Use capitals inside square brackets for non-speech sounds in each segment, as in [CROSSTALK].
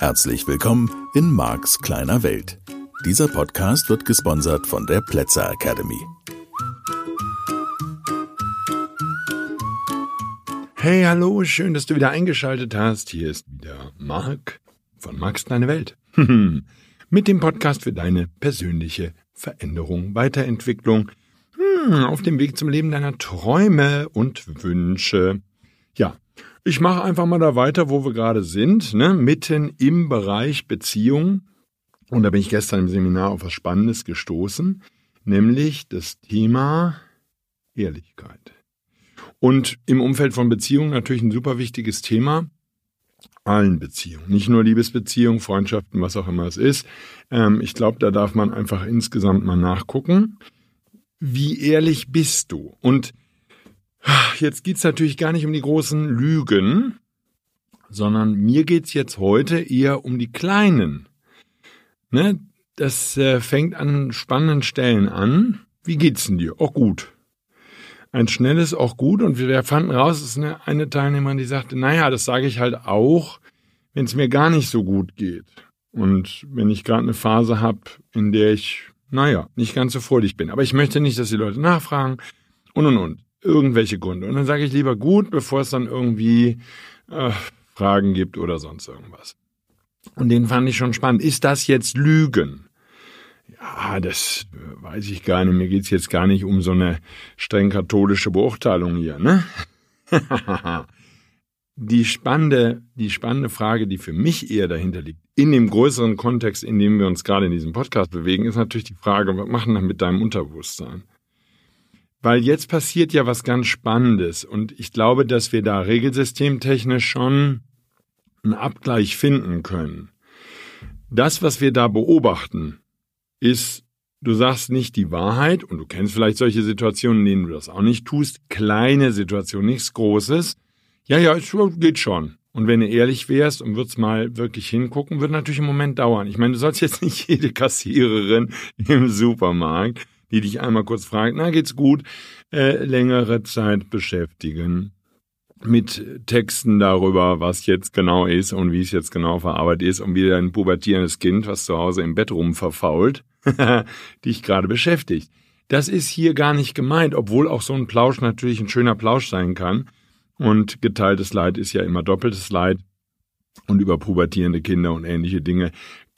Herzlich willkommen in Marks kleiner Welt. Dieser Podcast wird gesponsert von der Plätzer Academy. Hey, hallo, schön, dass du wieder eingeschaltet hast. Hier ist wieder Mark von Marks kleine Welt. [LAUGHS] Mit dem Podcast für deine persönliche Veränderung, Weiterentwicklung hm, auf dem Weg zum Leben deiner Träume und Wünsche. Ja, ich mache einfach mal da weiter, wo wir gerade sind, ne? mitten im Bereich Beziehung. Und da bin ich gestern im Seminar auf was Spannendes gestoßen, nämlich das Thema Ehrlichkeit. Und im Umfeld von Beziehungen natürlich ein super wichtiges Thema. Allen Beziehungen, nicht nur Liebesbeziehungen, Freundschaften, was auch immer es ist. Ähm, ich glaube, da darf man einfach insgesamt mal nachgucken. Wie ehrlich bist du? Und Jetzt geht's natürlich gar nicht um die großen Lügen, sondern mir geht's jetzt heute eher um die kleinen. Ne? Das äh, fängt an spannenden Stellen an. Wie geht's denn dir? Auch gut. Ein schnelles auch gut und wir fanden raus, es ist eine, eine Teilnehmerin, die sagte, naja, das sage ich halt auch, wenn es mir gar nicht so gut geht. Und wenn ich gerade eine Phase habe, in der ich, naja, nicht ganz so fröhlich bin. Aber ich möchte nicht, dass die Leute nachfragen und und und irgendwelche Gründe. Und dann sage ich lieber gut, bevor es dann irgendwie äh, Fragen gibt oder sonst irgendwas. Und den fand ich schon spannend. Ist das jetzt Lügen? Ja, das äh, weiß ich gar nicht. Mir geht's jetzt gar nicht um so eine streng katholische Beurteilung hier, ne? [LAUGHS] die spannende, die spannende Frage, die für mich eher dahinter liegt, in dem größeren Kontext, in dem wir uns gerade in diesem Podcast bewegen, ist natürlich die Frage, was machen wir mit deinem Unterbewusstsein? Weil jetzt passiert ja was ganz Spannendes und ich glaube, dass wir da regelsystemtechnisch schon einen Abgleich finden können. Das, was wir da beobachten, ist, du sagst nicht die Wahrheit und du kennst vielleicht solche Situationen, in denen du das auch nicht tust, kleine Situationen, nichts Großes. Ja, ja, es geht schon. Und wenn du ehrlich wärst und würdest mal wirklich hingucken, würde natürlich im Moment dauern. Ich meine, du sollst jetzt nicht [LAUGHS] jede Kassiererin im Supermarkt die dich einmal kurz fragt, na geht's gut, äh, längere Zeit beschäftigen mit Texten darüber, was jetzt genau ist und wie es jetzt genau verarbeitet ist und wie dein pubertierendes Kind, was zu Hause im Bett rumverfault, [LAUGHS] dich gerade beschäftigt. Das ist hier gar nicht gemeint, obwohl auch so ein Plausch natürlich ein schöner Plausch sein kann. Und geteiltes Leid ist ja immer doppeltes Leid. Und über pubertierende Kinder und ähnliche Dinge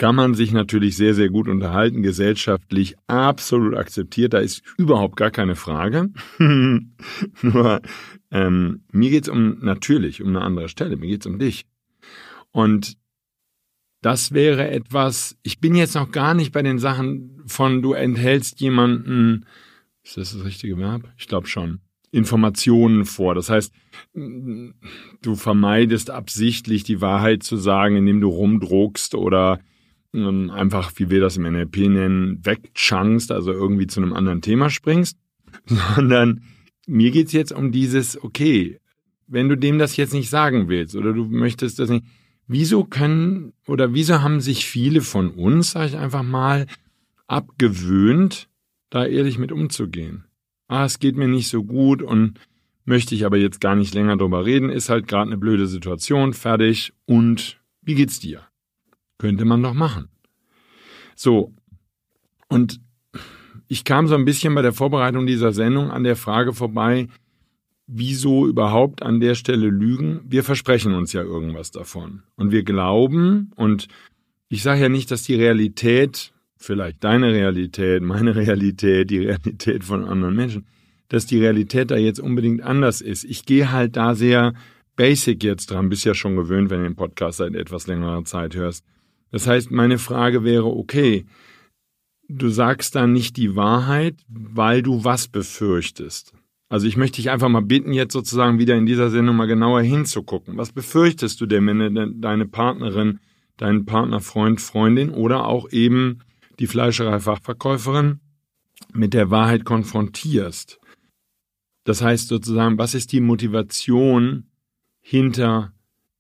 kann man sich natürlich sehr, sehr gut unterhalten, gesellschaftlich absolut akzeptiert, da ist überhaupt gar keine Frage. [LAUGHS] Nur ähm, mir geht's um natürlich um eine andere Stelle, mir geht's um dich. Und das wäre etwas, ich bin jetzt noch gar nicht bei den Sachen von du enthältst jemanden, ist das das richtige Verb? Ich glaube schon. Informationen vor. Das heißt, du vermeidest absichtlich die Wahrheit zu sagen, indem du rumdruckst oder einfach, wie wir das im NLP nennen, wegchunkst, also irgendwie zu einem anderen Thema springst, [LAUGHS] sondern mir geht's jetzt um dieses, okay, wenn du dem das jetzt nicht sagen willst oder du möchtest das nicht, wieso können oder wieso haben sich viele von uns, sage ich einfach mal, abgewöhnt, da ehrlich mit umzugehen? Ah, es geht mir nicht so gut und möchte ich aber jetzt gar nicht länger drüber reden, ist halt gerade eine blöde Situation, fertig und wie geht's dir? Könnte man doch machen. So. Und ich kam so ein bisschen bei der Vorbereitung dieser Sendung an der Frage vorbei, wieso überhaupt an der Stelle lügen? Wir versprechen uns ja irgendwas davon. Und wir glauben, und ich sage ja nicht, dass die Realität, vielleicht deine Realität, meine [LAUGHS] Realität, die Realität von anderen Menschen, dass die Realität da jetzt unbedingt anders ist. Ich gehe halt da sehr basic jetzt dran, bist ja schon gewöhnt, wenn du den Podcast seit etwas längerer Zeit hörst. Das heißt, meine Frage wäre, okay, du sagst dann nicht die Wahrheit, weil du was befürchtest. Also ich möchte dich einfach mal bitten, jetzt sozusagen wieder in dieser Sendung mal genauer hinzugucken. Was befürchtest du denn, wenn deine Partnerin, deinen Partner, Freund, Freundin oder auch eben die Fleischerei-Fachverkäuferin mit der Wahrheit konfrontierst? Das heißt sozusagen, was ist die Motivation hinter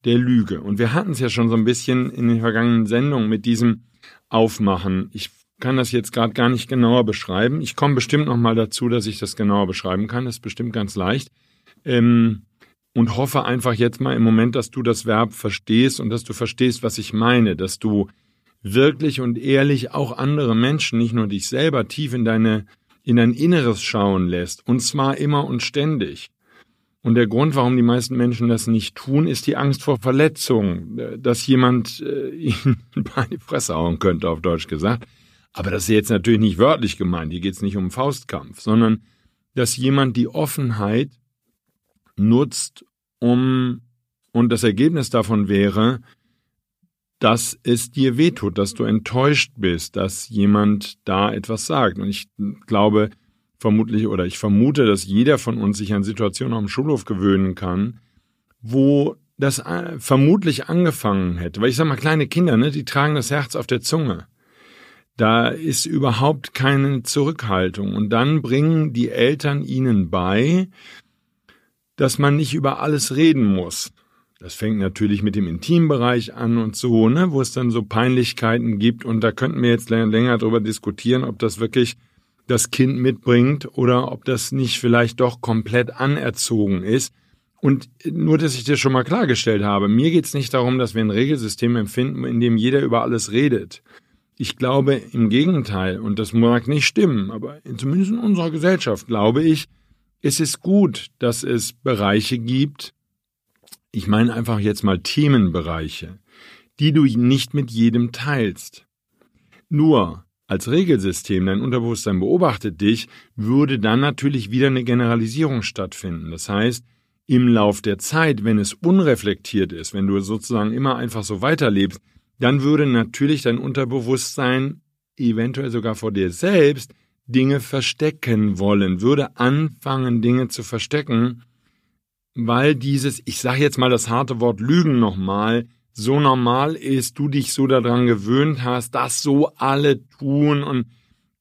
der Lüge. Und wir hatten es ja schon so ein bisschen in den vergangenen Sendungen mit diesem Aufmachen. Ich kann das jetzt gerade gar nicht genauer beschreiben. Ich komme bestimmt noch mal dazu, dass ich das genauer beschreiben kann. Das ist bestimmt ganz leicht. Ähm, und hoffe einfach jetzt mal im Moment, dass du das Verb verstehst und dass du verstehst, was ich meine, dass du wirklich und ehrlich auch andere Menschen, nicht nur dich selber, tief in deine, in dein Inneres schauen lässt. Und zwar immer und ständig. Und der Grund, warum die meisten Menschen das nicht tun, ist die Angst vor Verletzung, dass jemand äh, [LAUGHS] ihnen bei die Fresse hauen könnte, auf Deutsch gesagt. Aber das ist jetzt natürlich nicht wörtlich gemeint. Hier geht es nicht um Faustkampf, sondern dass jemand die Offenheit nutzt, um, und das Ergebnis davon wäre, dass es dir wehtut, dass du enttäuscht bist, dass jemand da etwas sagt. Und ich glaube vermutlich oder ich vermute, dass jeder von uns sich an Situationen am Schulhof gewöhnen kann, wo das äh, vermutlich angefangen hätte. Weil ich sag mal, kleine Kinder, ne, die tragen das Herz auf der Zunge. Da ist überhaupt keine Zurückhaltung. Und dann bringen die Eltern ihnen bei, dass man nicht über alles reden muss. Das fängt natürlich mit dem Intimbereich an und so, ne, wo es dann so Peinlichkeiten gibt. Und da könnten wir jetzt länger drüber diskutieren, ob das wirklich das Kind mitbringt oder ob das nicht vielleicht doch komplett anerzogen ist. Und nur, dass ich dir schon mal klargestellt habe, mir geht es nicht darum, dass wir ein Regelsystem empfinden, in dem jeder über alles redet. Ich glaube im Gegenteil, und das mag nicht stimmen, aber zumindest in unserer Gesellschaft glaube ich, es ist gut, dass es Bereiche gibt, ich meine einfach jetzt mal Themenbereiche, die du nicht mit jedem teilst. Nur als Regelsystem, dein Unterbewusstsein beobachtet dich, würde dann natürlich wieder eine Generalisierung stattfinden. Das heißt, im Lauf der Zeit, wenn es unreflektiert ist, wenn du sozusagen immer einfach so weiterlebst, dann würde natürlich dein Unterbewusstsein eventuell sogar vor dir selbst Dinge verstecken wollen, würde anfangen, Dinge zu verstecken, weil dieses, ich sage jetzt mal das harte Wort Lügen nochmal, so normal ist, du dich so daran gewöhnt hast, dass so alle tun und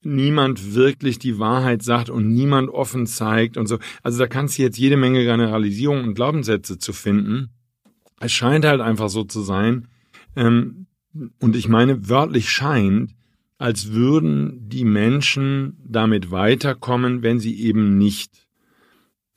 niemand wirklich die Wahrheit sagt und niemand offen zeigt und so. Also da kannst du jetzt jede Menge Generalisierungen und Glaubenssätze zu finden. Es scheint halt einfach so zu sein, ähm, und ich meine wörtlich scheint, als würden die Menschen damit weiterkommen, wenn sie eben nicht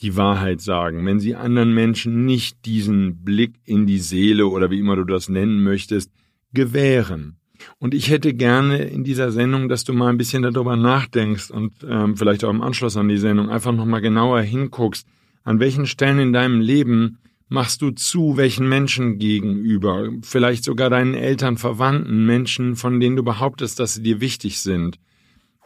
die Wahrheit sagen, wenn sie anderen Menschen nicht diesen Blick in die Seele oder wie immer du das nennen möchtest, gewähren. Und ich hätte gerne in dieser Sendung, dass du mal ein bisschen darüber nachdenkst und ähm, vielleicht auch im Anschluss an die Sendung einfach nochmal genauer hinguckst, an welchen Stellen in deinem Leben machst du zu, welchen Menschen gegenüber, vielleicht sogar deinen Eltern, Verwandten, Menschen, von denen du behauptest, dass sie dir wichtig sind?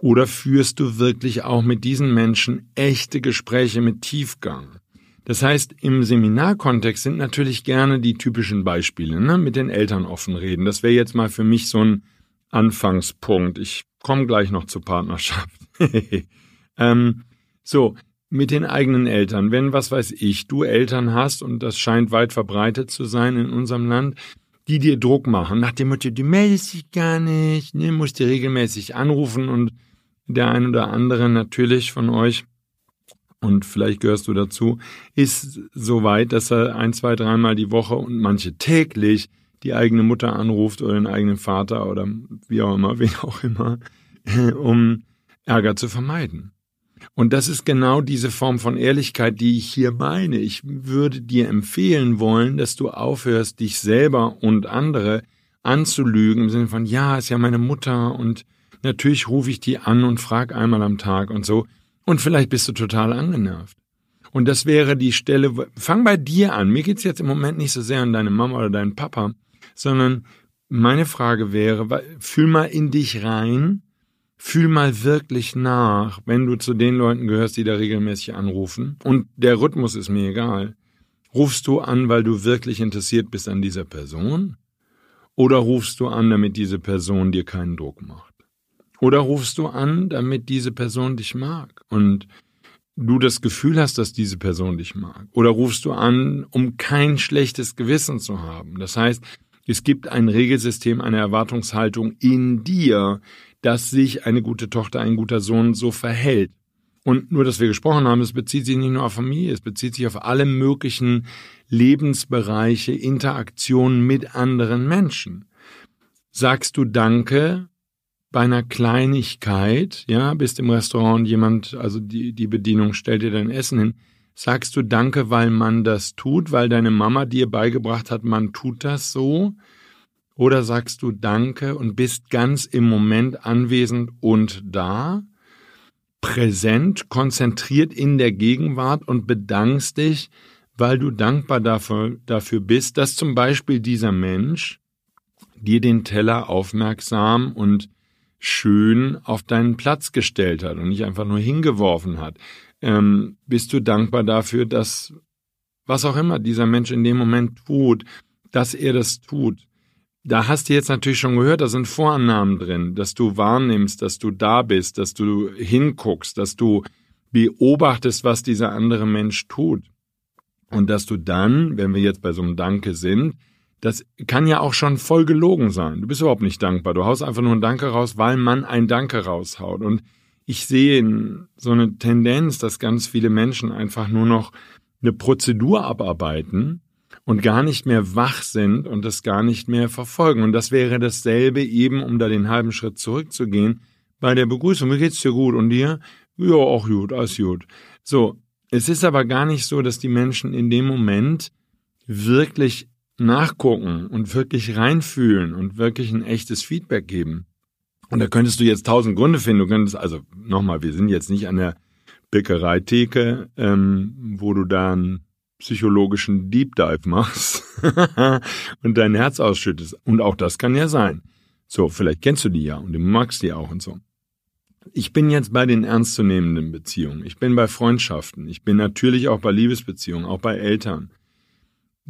Oder führst du wirklich auch mit diesen Menschen echte Gespräche mit Tiefgang? Das heißt, im Seminarkontext sind natürlich gerne die typischen Beispiele, ne? mit den Eltern offen reden. Das wäre jetzt mal für mich so ein Anfangspunkt. Ich komme gleich noch zur Partnerschaft. [LAUGHS] ähm, so, mit den eigenen Eltern. Wenn, was weiß ich, du Eltern hast, und das scheint weit verbreitet zu sein in unserem Land, die dir Druck machen, nach dem Motto, du meldest dich gar nicht, ne, musst dir regelmäßig anrufen und der ein oder andere natürlich von euch, und vielleicht gehörst du dazu, ist so weit, dass er ein, zwei, dreimal die Woche und manche täglich die eigene Mutter anruft oder den eigenen Vater oder wie auch immer, [LAUGHS] wen auch immer, um Ärger zu vermeiden. Und das ist genau diese Form von Ehrlichkeit, die ich hier meine. Ich würde dir empfehlen wollen, dass du aufhörst, dich selber und andere anzulügen im Sinne von, ja, ist ja meine Mutter und natürlich rufe ich die an und frag einmal am Tag und so. Und vielleicht bist du total angenervt. Und das wäre die Stelle, fang bei dir an. Mir geht's jetzt im Moment nicht so sehr an deine Mama oder deinen Papa, sondern meine Frage wäre, fühl mal in dich rein Fühl mal wirklich nach, wenn du zu den Leuten gehörst, die da regelmäßig anrufen. Und der Rhythmus ist mir egal. Rufst du an, weil du wirklich interessiert bist an dieser Person? Oder rufst du an, damit diese Person dir keinen Druck macht? Oder rufst du an, damit diese Person dich mag und du das Gefühl hast, dass diese Person dich mag? Oder rufst du an, um kein schlechtes Gewissen zu haben? Das heißt, es gibt ein Regelsystem, eine Erwartungshaltung in dir, dass sich eine gute Tochter, ein guter Sohn so verhält. Und nur, dass wir gesprochen haben, es bezieht sich nicht nur auf Familie, es bezieht sich auf alle möglichen Lebensbereiche, Interaktionen mit anderen Menschen. Sagst du Danke bei einer Kleinigkeit, ja, bist im Restaurant, jemand, also die, die Bedienung stellt dir dein Essen hin, Sagst du Danke, weil man das tut, weil deine Mama dir beigebracht hat, man tut das so? Oder sagst du Danke und bist ganz im Moment anwesend und da, präsent, konzentriert in der Gegenwart und bedankst dich, weil du dankbar dafür, dafür bist, dass zum Beispiel dieser Mensch dir den Teller aufmerksam und schön auf deinen Platz gestellt hat und nicht einfach nur hingeworfen hat. Ähm, bist du dankbar dafür, dass was auch immer dieser Mensch in dem Moment tut, dass er das tut. Da hast du jetzt natürlich schon gehört, da sind Vorannahmen drin, dass du wahrnimmst, dass du da bist, dass du hinguckst, dass du beobachtest, was dieser andere Mensch tut. Und dass du dann, wenn wir jetzt bei so einem Danke sind, das kann ja auch schon voll gelogen sein. Du bist überhaupt nicht dankbar. Du haust einfach nur ein Danke raus, weil man ein Danke raushaut. Und ich sehe so eine Tendenz, dass ganz viele Menschen einfach nur noch eine Prozedur abarbeiten und gar nicht mehr wach sind und das gar nicht mehr verfolgen. Und das wäre dasselbe eben, um da den halben Schritt zurückzugehen, bei der Begrüßung. Wie geht's dir gut? Und dir? Ja, auch gut, alles gut. So. Es ist aber gar nicht so, dass die Menschen in dem Moment wirklich nachgucken und wirklich reinfühlen und wirklich ein echtes Feedback geben. Und da könntest du jetzt tausend Gründe finden. Du könntest, also nochmal, wir sind jetzt nicht an der Bäckereitheke, ähm, wo du da einen psychologischen Deep Dive machst [LAUGHS] und dein Herz ausschüttest. Und auch das kann ja sein. So, vielleicht kennst du die ja und du magst die auch und so. Ich bin jetzt bei den ernstzunehmenden Beziehungen. Ich bin bei Freundschaften. Ich bin natürlich auch bei Liebesbeziehungen, auch bei Eltern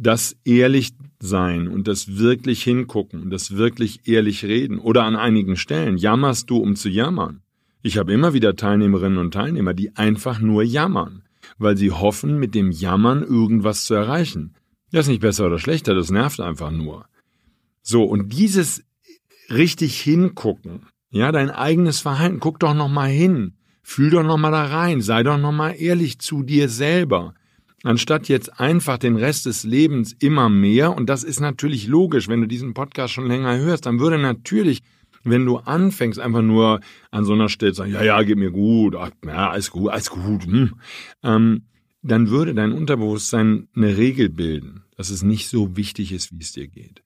das ehrlich sein und das wirklich hingucken und das wirklich ehrlich reden. Oder an einigen Stellen jammerst du, um zu jammern. Ich habe immer wieder Teilnehmerinnen und Teilnehmer, die einfach nur jammern, weil sie hoffen, mit dem Jammern irgendwas zu erreichen. Das ist nicht besser oder schlechter, das nervt einfach nur. So, und dieses richtig hingucken, ja, dein eigenes Verhalten, guck doch noch mal hin, fühl doch noch mal da rein, sei doch noch mal ehrlich zu dir selber anstatt jetzt einfach den Rest des Lebens immer mehr, und das ist natürlich logisch, wenn du diesen Podcast schon länger hörst, dann würde natürlich, wenn du anfängst, einfach nur an so einer Stelle zu sagen, ja, ja, geht mir gut, ach, ja, alles gut, alles gut, hm, ähm, dann würde dein Unterbewusstsein eine Regel bilden, dass es nicht so wichtig ist, wie es dir geht.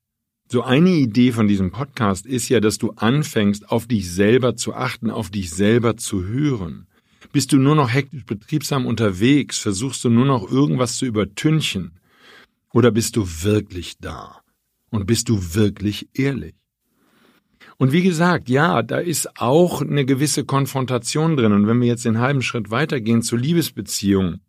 So eine Idee von diesem Podcast ist ja, dass du anfängst, auf dich selber zu achten, auf dich selber zu hören. Bist du nur noch hektisch betriebsam unterwegs? Versuchst du nur noch irgendwas zu übertünchen? Oder bist du wirklich da? Und bist du wirklich ehrlich? Und wie gesagt, ja, da ist auch eine gewisse Konfrontation drin. Und wenn wir jetzt den halben Schritt weitergehen zur Liebesbeziehung,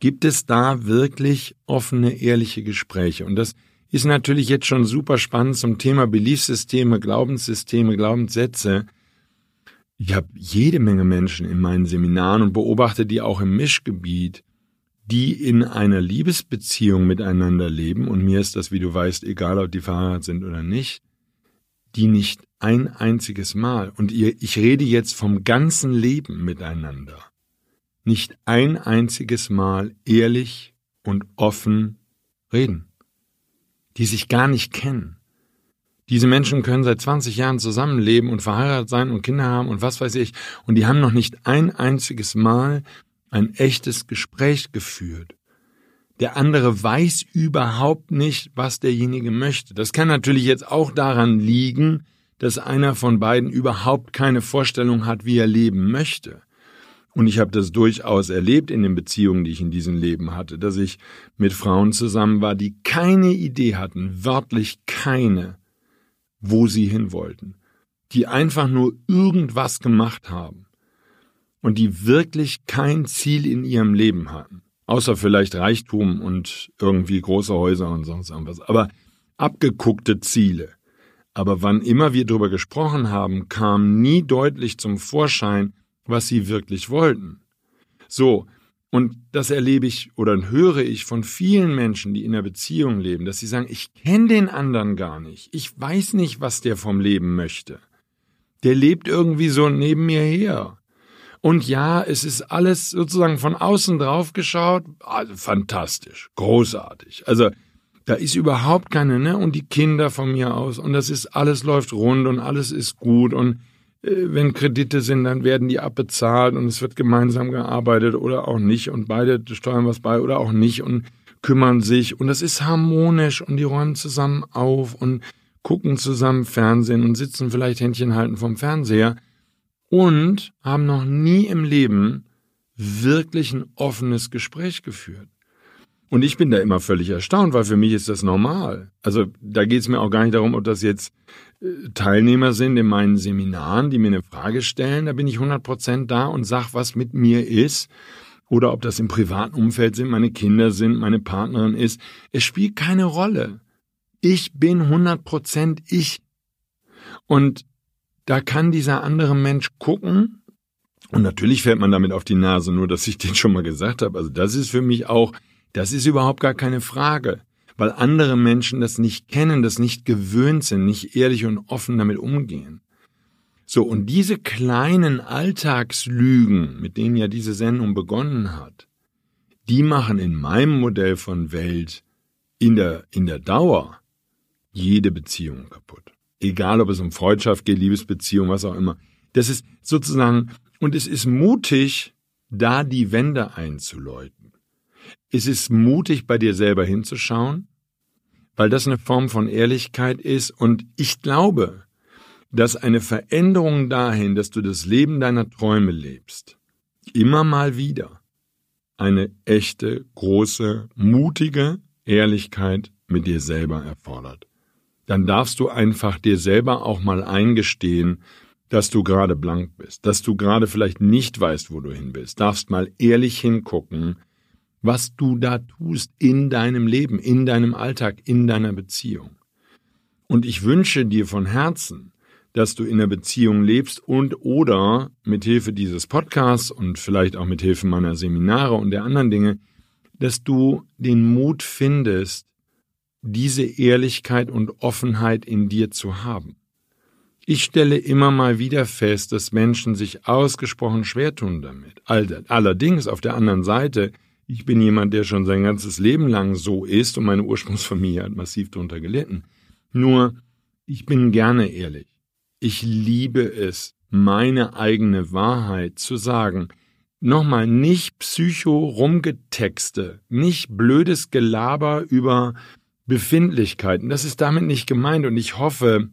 gibt es da wirklich offene, ehrliche Gespräche. Und das ist natürlich jetzt schon super spannend zum Thema Beliefssysteme, Glaubenssysteme, Glaubenssätze. Ich habe jede Menge Menschen in meinen Seminaren und beobachte die auch im Mischgebiet, die in einer Liebesbeziehung miteinander leben, und mir ist das, wie du weißt, egal, ob die verheiratet sind oder nicht, die nicht ein einziges Mal, und ich rede jetzt vom ganzen Leben miteinander, nicht ein einziges Mal ehrlich und offen reden, die sich gar nicht kennen diese Menschen können seit 20 Jahren zusammenleben und verheiratet sein und Kinder haben und was weiß ich. Und die haben noch nicht ein einziges Mal ein echtes Gespräch geführt. Der andere weiß überhaupt nicht, was derjenige möchte. Das kann natürlich jetzt auch daran liegen, dass einer von beiden überhaupt keine Vorstellung hat, wie er leben möchte. Und ich habe das durchaus erlebt in den Beziehungen, die ich in diesem Leben hatte, dass ich mit Frauen zusammen war, die keine Idee hatten, wörtlich keine, wo sie hin wollten, die einfach nur irgendwas gemacht haben und die wirklich kein Ziel in ihrem Leben hatten, außer vielleicht Reichtum und irgendwie große Häuser und sonst irgendwas, aber abgeguckte Ziele. Aber wann immer wir darüber gesprochen haben, kam nie deutlich zum Vorschein, was sie wirklich wollten. So, und das erlebe ich oder höre ich von vielen Menschen, die in einer Beziehung leben, dass sie sagen, ich kenne den anderen gar nicht. Ich weiß nicht, was der vom Leben möchte. Der lebt irgendwie so neben mir her. Und ja, es ist alles sozusagen von außen drauf geschaut, also fantastisch, großartig. Also da ist überhaupt keine, ne? Und die Kinder von mir aus und das ist alles läuft rund und alles ist gut und wenn Kredite sind, dann werden die abbezahlt und es wird gemeinsam gearbeitet oder auch nicht und beide steuern was bei oder auch nicht und kümmern sich und das ist harmonisch und die räumen zusammen auf und gucken zusammen Fernsehen und sitzen vielleicht Händchen halten vom Fernseher und haben noch nie im Leben wirklich ein offenes Gespräch geführt. Und ich bin da immer völlig erstaunt, weil für mich ist das normal. Also da geht es mir auch gar nicht darum, ob das jetzt äh, Teilnehmer sind in meinen Seminaren, die mir eine Frage stellen. Da bin ich 100% da und sag, was mit mir ist. Oder ob das im privaten Umfeld sind, meine Kinder sind, meine Partnerin ist. Es spielt keine Rolle. Ich bin 100% ich. Und da kann dieser andere Mensch gucken. Und natürlich fällt man damit auf die Nase, nur dass ich [LAUGHS] den schon mal gesagt habe. Also das ist für mich auch das ist überhaupt gar keine Frage, weil andere Menschen das nicht kennen, das nicht gewöhnt sind, nicht ehrlich und offen damit umgehen. So, und diese kleinen Alltagslügen, mit denen ja diese Sendung begonnen hat, die machen in meinem Modell von Welt in der, in der Dauer jede Beziehung kaputt. Egal, ob es um Freundschaft geht, Liebesbeziehung, was auch immer. Das ist sozusagen, und es ist mutig, da die Wände einzuläuten. Ist es mutig, bei dir selber hinzuschauen? Weil das eine Form von Ehrlichkeit ist und ich glaube, dass eine Veränderung dahin, dass du das Leben deiner Träume lebst, immer mal wieder eine echte, große, mutige Ehrlichkeit mit dir selber erfordert. Dann darfst du einfach dir selber auch mal eingestehen, dass du gerade blank bist, dass du gerade vielleicht nicht weißt, wo du hin bist, darfst mal ehrlich hingucken, was du da tust in deinem Leben, in deinem Alltag, in deiner Beziehung. Und ich wünsche dir von Herzen, dass du in der Beziehung lebst und oder mit Hilfe dieses Podcasts und vielleicht auch mit Hilfe meiner Seminare und der anderen Dinge, dass du den Mut findest, diese Ehrlichkeit und Offenheit in dir zu haben. Ich stelle immer mal wieder fest, dass Menschen sich ausgesprochen schwer tun damit. Allerdings auf der anderen Seite ich bin jemand, der schon sein ganzes Leben lang so ist und meine Ursprungsfamilie hat massiv darunter gelitten. Nur, ich bin gerne ehrlich. Ich liebe es, meine eigene Wahrheit zu sagen. Nochmal, nicht Psycho-Rumgetexte, nicht blödes Gelaber über Befindlichkeiten. Das ist damit nicht gemeint und ich hoffe,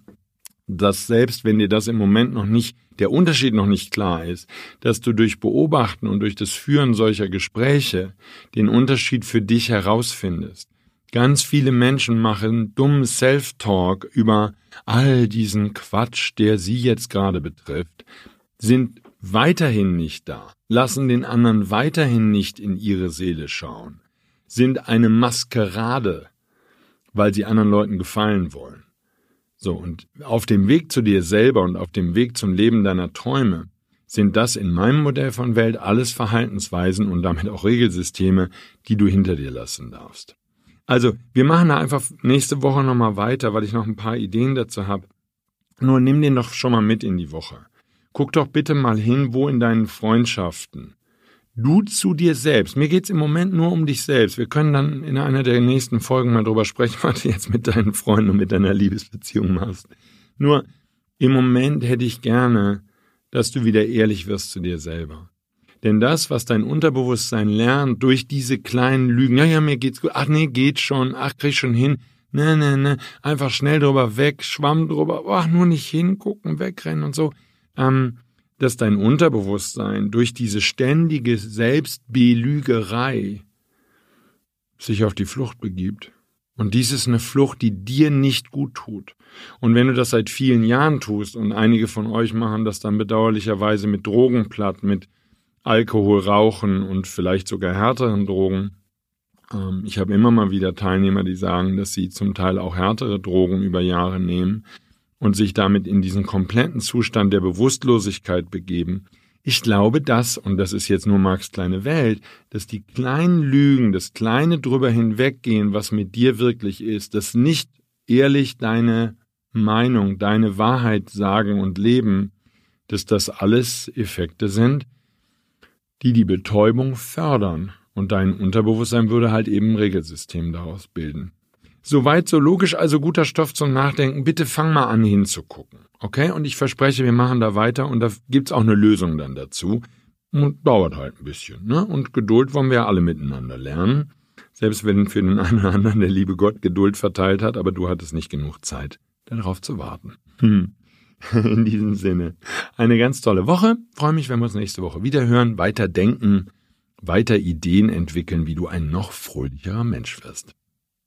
dass selbst wenn dir das im Moment noch nicht, der Unterschied noch nicht klar ist, dass du durch Beobachten und durch das Führen solcher Gespräche den Unterschied für dich herausfindest. Ganz viele Menschen machen dummen Self-Talk über all diesen Quatsch, der sie jetzt gerade betrifft, sind weiterhin nicht da, lassen den anderen weiterhin nicht in ihre Seele schauen, sind eine Maskerade, weil sie anderen Leuten gefallen wollen. So, und auf dem Weg zu dir selber und auf dem Weg zum Leben deiner Träume sind das in meinem Modell von Welt alles Verhaltensweisen und damit auch Regelsysteme, die du hinter dir lassen darfst. Also, wir machen da einfach nächste Woche nochmal weiter, weil ich noch ein paar Ideen dazu habe. Nur nimm den doch schon mal mit in die Woche. Guck doch bitte mal hin, wo in deinen Freundschaften, Du zu dir selbst. Mir geht's im Moment nur um dich selbst. Wir können dann in einer der nächsten Folgen mal drüber sprechen, [LAUGHS] was du jetzt mit deinen Freunden und mit deiner Liebesbeziehung machst. Nur im Moment hätte ich gerne, dass du wieder ehrlich wirst zu dir selber. Denn das, was dein Unterbewusstsein lernt durch diese kleinen Lügen, ja, ja, mir geht's gut, ach nee, geht schon, ach, krieg schon hin, ne, ne, ne, einfach schnell drüber weg, Schwamm drüber, ach, nur nicht hingucken, wegrennen und so, ähm, dass dein Unterbewusstsein durch diese ständige Selbstbelügerei sich auf die Flucht begibt. Und dies ist eine Flucht, die dir nicht gut tut. Und wenn du das seit vielen Jahren tust, und einige von euch machen das dann bedauerlicherweise mit Drogen platt, mit Alkohol, Rauchen und vielleicht sogar härteren Drogen. Ähm, ich habe immer mal wieder Teilnehmer, die sagen, dass sie zum Teil auch härtere Drogen über Jahre nehmen und sich damit in diesen kompletten Zustand der Bewusstlosigkeit begeben. Ich glaube das, und das ist jetzt nur Marx kleine Welt, dass die kleinen Lügen, das kleine drüber hinweggehen, was mit dir wirklich ist, das nicht ehrlich deine Meinung, deine Wahrheit sagen und leben, dass das alles Effekte sind, die die Betäubung fördern. Und dein Unterbewusstsein würde halt eben ein Regelsystem daraus bilden. Soweit so logisch, also guter Stoff zum Nachdenken. Bitte fang mal an hinzugucken. Okay? Und ich verspreche, wir machen da weiter und da gibt's auch eine Lösung dann dazu. Und dauert halt ein bisschen. Ne? Und Geduld wollen wir alle miteinander lernen. Selbst wenn für den [LAUGHS] einen oder anderen der liebe Gott Geduld verteilt hat, aber du hattest nicht genug Zeit, darauf zu warten. Hm. [LAUGHS] In diesem Sinne, eine ganz tolle Woche. Freue mich, wenn wir uns nächste Woche wieder hören, weiter denken, weiter Ideen entwickeln, wie du ein noch fröhlicherer Mensch wirst.